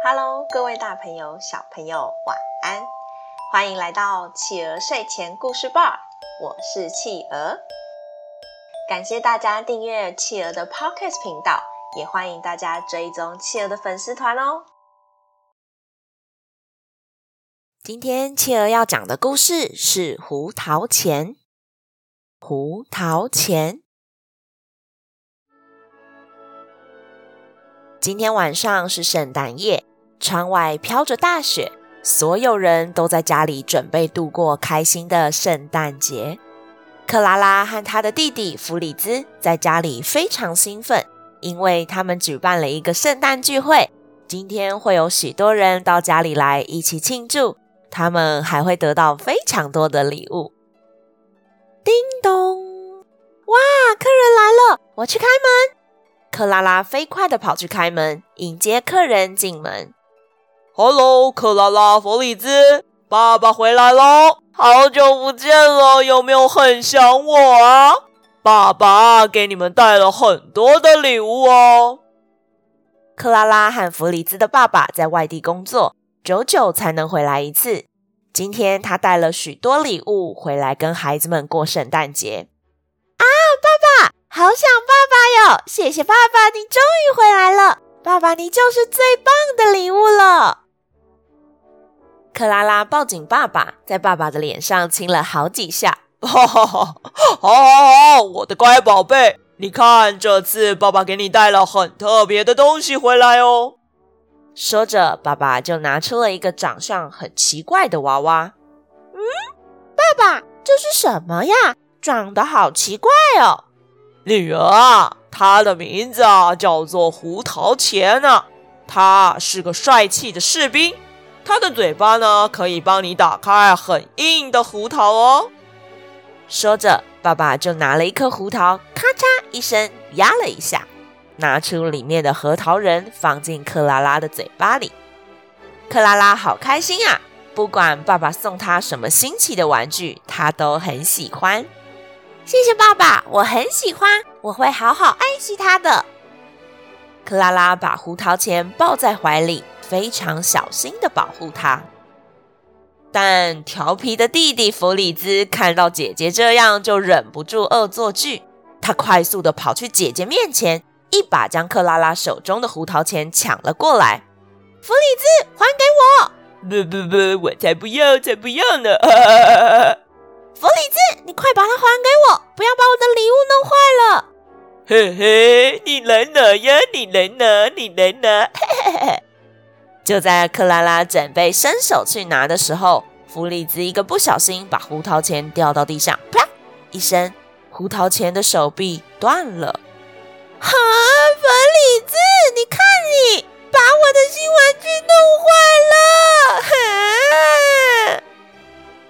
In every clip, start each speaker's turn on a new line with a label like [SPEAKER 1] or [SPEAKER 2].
[SPEAKER 1] Hello，各位大朋友、小朋友，晚安！欢迎来到企鹅睡前故事吧，我是企鹅。感谢大家订阅企鹅的 Podcast 频道，也欢迎大家追踪企鹅的粉丝团哦。今天企鹅要讲的故事是《胡桃钳》。胡桃钳。今天晚上是圣诞夜，窗外飘着大雪，所有人都在家里准备度过开心的圣诞节。克拉拉和她的弟弟弗里兹在家里非常兴奋，因为他们举办了一个圣诞聚会。今天会有许多人到家里来一起庆祝，他们还会得到非常多的礼物。叮咚！哇，客人来了，我去开门。克拉拉飞快地跑去开门，迎接客人进门。
[SPEAKER 2] Hello，克拉拉、弗里兹，爸爸回来喽！好久不见了，有没有很想我啊？爸爸给你们带了很多的礼物哦。
[SPEAKER 1] 克拉拉和弗里兹的爸爸在外地工作，久久才能回来一次。今天他带了许多礼物回来，跟孩子们过圣诞节。好想爸爸哟！谢谢爸爸，你终于回来了。爸爸，你就是最棒的礼物了。克拉拉抱紧爸爸，在爸爸的脸上亲了好几下。
[SPEAKER 2] 哈哈哈！好好好，我的乖宝贝，你看这次爸爸给你带了很特别的东西回来哦。
[SPEAKER 1] 说着，爸爸就拿出了一个长相很奇怪的娃娃。嗯，爸爸，这是什么呀？长得好奇怪哦。
[SPEAKER 2] 女儿啊，他的名字啊叫做胡桃钳呢。他是个帅气的士兵，他的嘴巴呢可以帮你打开很硬的胡桃哦。
[SPEAKER 1] 说着，爸爸就拿了一颗胡桃，咔嚓一声压了一下，拿出里面的核桃仁放进克拉拉的嘴巴里。克拉拉好开心啊！不管爸爸送她什么新奇的玩具，她都很喜欢。谢谢爸爸，我很喜欢，我会好好爱惜它的。克拉拉把胡桃钳抱在怀里，非常小心的保护它。但调皮的弟弟弗里兹看到姐姐这样，就忍不住恶作剧。他快速的跑去姐姐面前，一把将克拉拉手中的胡桃钳抢了过来。弗里兹，还给我！
[SPEAKER 2] 不不不，我才不要，才不要呢！
[SPEAKER 1] 弗里兹，你快把它还
[SPEAKER 2] 嘿嘿，你来拿呀，你来拿，你来拿。嘿嘿嘿。
[SPEAKER 1] 就在克拉拉准备伸手去拿的时候，弗里兹一个不小心把胡桃钳掉到地上，啪一声，胡桃钳的手臂断了。哈，弗里兹，你看你把我的新玩具弄坏了。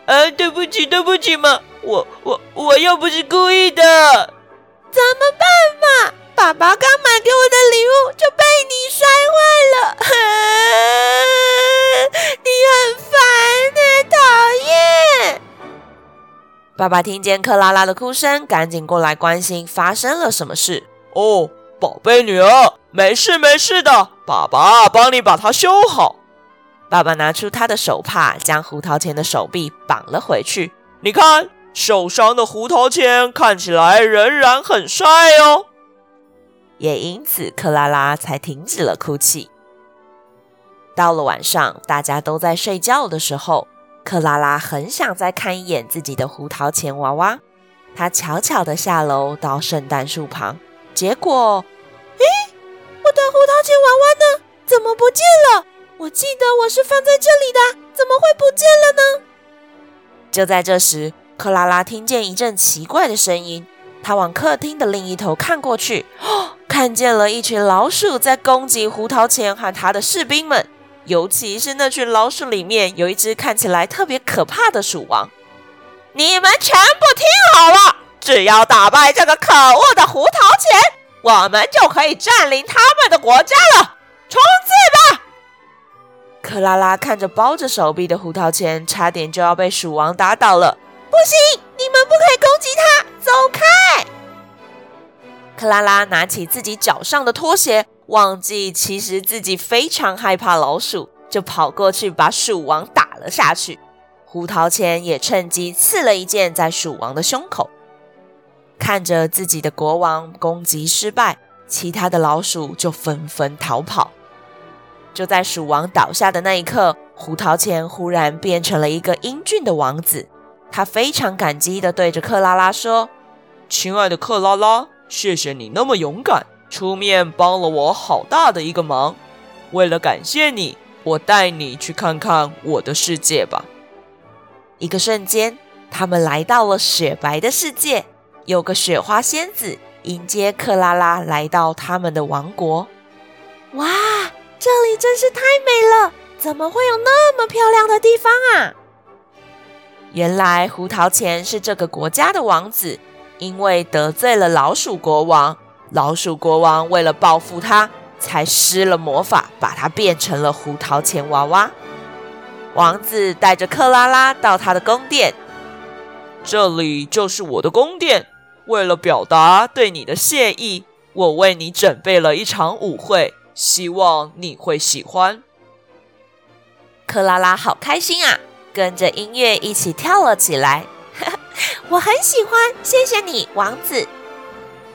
[SPEAKER 1] 哈。
[SPEAKER 2] 啊，对不起，对不起嘛，我我我又不是故意的，
[SPEAKER 1] 怎么办嘛？爸爸刚买给我的礼物就被你摔坏了，你很烦呢，讨厌！爸爸听见克拉拉的哭声，赶紧过来关心发生了什么事。
[SPEAKER 2] 哦，宝贝女儿，没事没事的，爸爸帮你把它修好。
[SPEAKER 1] 爸爸拿出他的手帕，将胡桃钳的手臂绑了回去。
[SPEAKER 2] 你看，受伤的胡桃钳看起来仍然很帅哦。
[SPEAKER 1] 也因此，克拉拉才停止了哭泣。到了晚上，大家都在睡觉的时候，克拉拉很想再看一眼自己的胡桃钳娃娃。她悄悄地下楼到圣诞树旁，结果，诶，我的胡桃钳娃娃呢？怎么不见了？我记得我是放在这里的，怎么会不见了呢？就在这时，克拉拉听见一阵奇怪的声音，她往客厅的另一头看过去，哦，看见了一群老鼠在攻击胡桃钳和他的士兵们，尤其是那群老鼠里面有一只看起来特别可怕的鼠王。你们全部听好了，只要打败这个可恶的胡桃钳，我们就可以占领他们的国家了。冲刺吧！克拉拉看着包着手臂的胡桃钳，差点就要被鼠王打倒了。不行，你们不可以攻击他，走开！克拉拉拿起自己脚上的拖鞋，忘记其实自己非常害怕老鼠，就跑过去把鼠王打了下去。胡桃钳也趁机刺了一剑在鼠王的胸口。看着自己的国王攻击失败，其他的老鼠就纷纷逃跑。就在鼠王倒下的那一刻，胡桃钳忽然变成了一个英俊的王子。他非常感激地对着克拉拉说：“
[SPEAKER 2] 亲爱的克拉拉，谢谢你那么勇敢，出面帮了我好大的一个忙。为了感谢你，我带你去看看我的世界吧。”
[SPEAKER 1] 一个瞬间，他们来到了雪白的世界，有个雪花仙子迎接克拉拉来到他们的王国。哇！这里真是太美了，怎么会有那么漂亮的地方啊？原来胡桃钳是这个国家的王子，因为得罪了老鼠国王，老鼠国王为了报复他，才施了魔法，把他变成了胡桃钳娃娃。王子带着克拉拉到他的宫殿，
[SPEAKER 2] 这里就是我的宫殿。为了表达对你的谢意，我为你准备了一场舞会。希望你会喜欢。
[SPEAKER 1] 克拉拉好开心啊，跟着音乐一起跳了起来。我很喜欢，谢谢你，王子。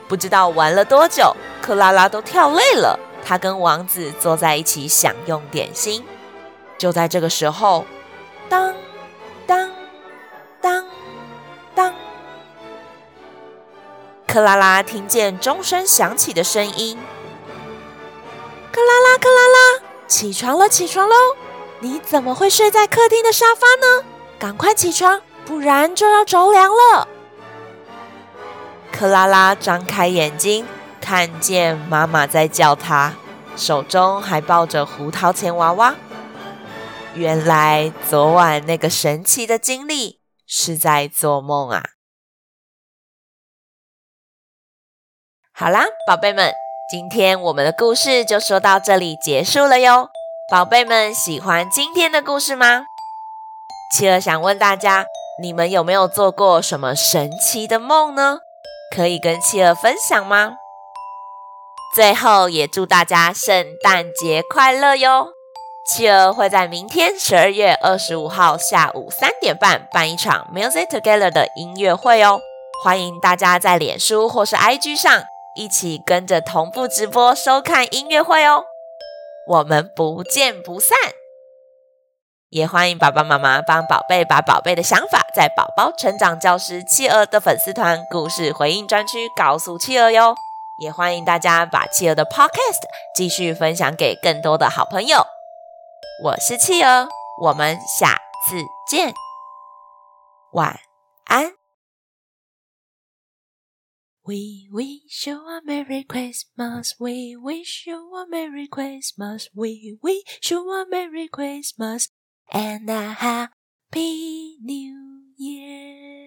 [SPEAKER 1] 不知道玩了多久，克拉拉都跳累了，她跟王子坐在一起享用点心。就在这个时候，当当当当，克拉拉听见钟声响起的声音。克拉拉，克拉拉，起床了，起床喽！你怎么会睡在客厅的沙发呢？赶快起床，不然就要着凉了。克拉拉张开眼睛，看见妈妈在叫她，手中还抱着胡桃钳娃娃。原来昨晚那个神奇的经历是在做梦啊！好啦，宝贝们。今天我们的故事就说到这里结束了哟，宝贝们喜欢今天的故事吗？企鹅想问大家，你们有没有做过什么神奇的梦呢？可以跟企鹅分享吗？最后也祝大家圣诞节快乐哟！企鹅会在明天十二月二十五号下午三点半办一场 Music Together 的音乐会哦，欢迎大家在脸书或是 IG 上。一起跟着同步直播收看音乐会哦，我们不见不散。也欢迎爸爸妈妈帮宝贝把宝贝的想法在宝宝成长教师企鹅的粉丝团故事回应专区告诉企鹅哟。也欢迎大家把企鹅的 Podcast 继续分享给更多的好朋友。我是企鹅，我们下次见，晚安。We wish you a Merry Christmas. We wish you a Merry Christmas. We wish you a Merry Christmas and a happy new year.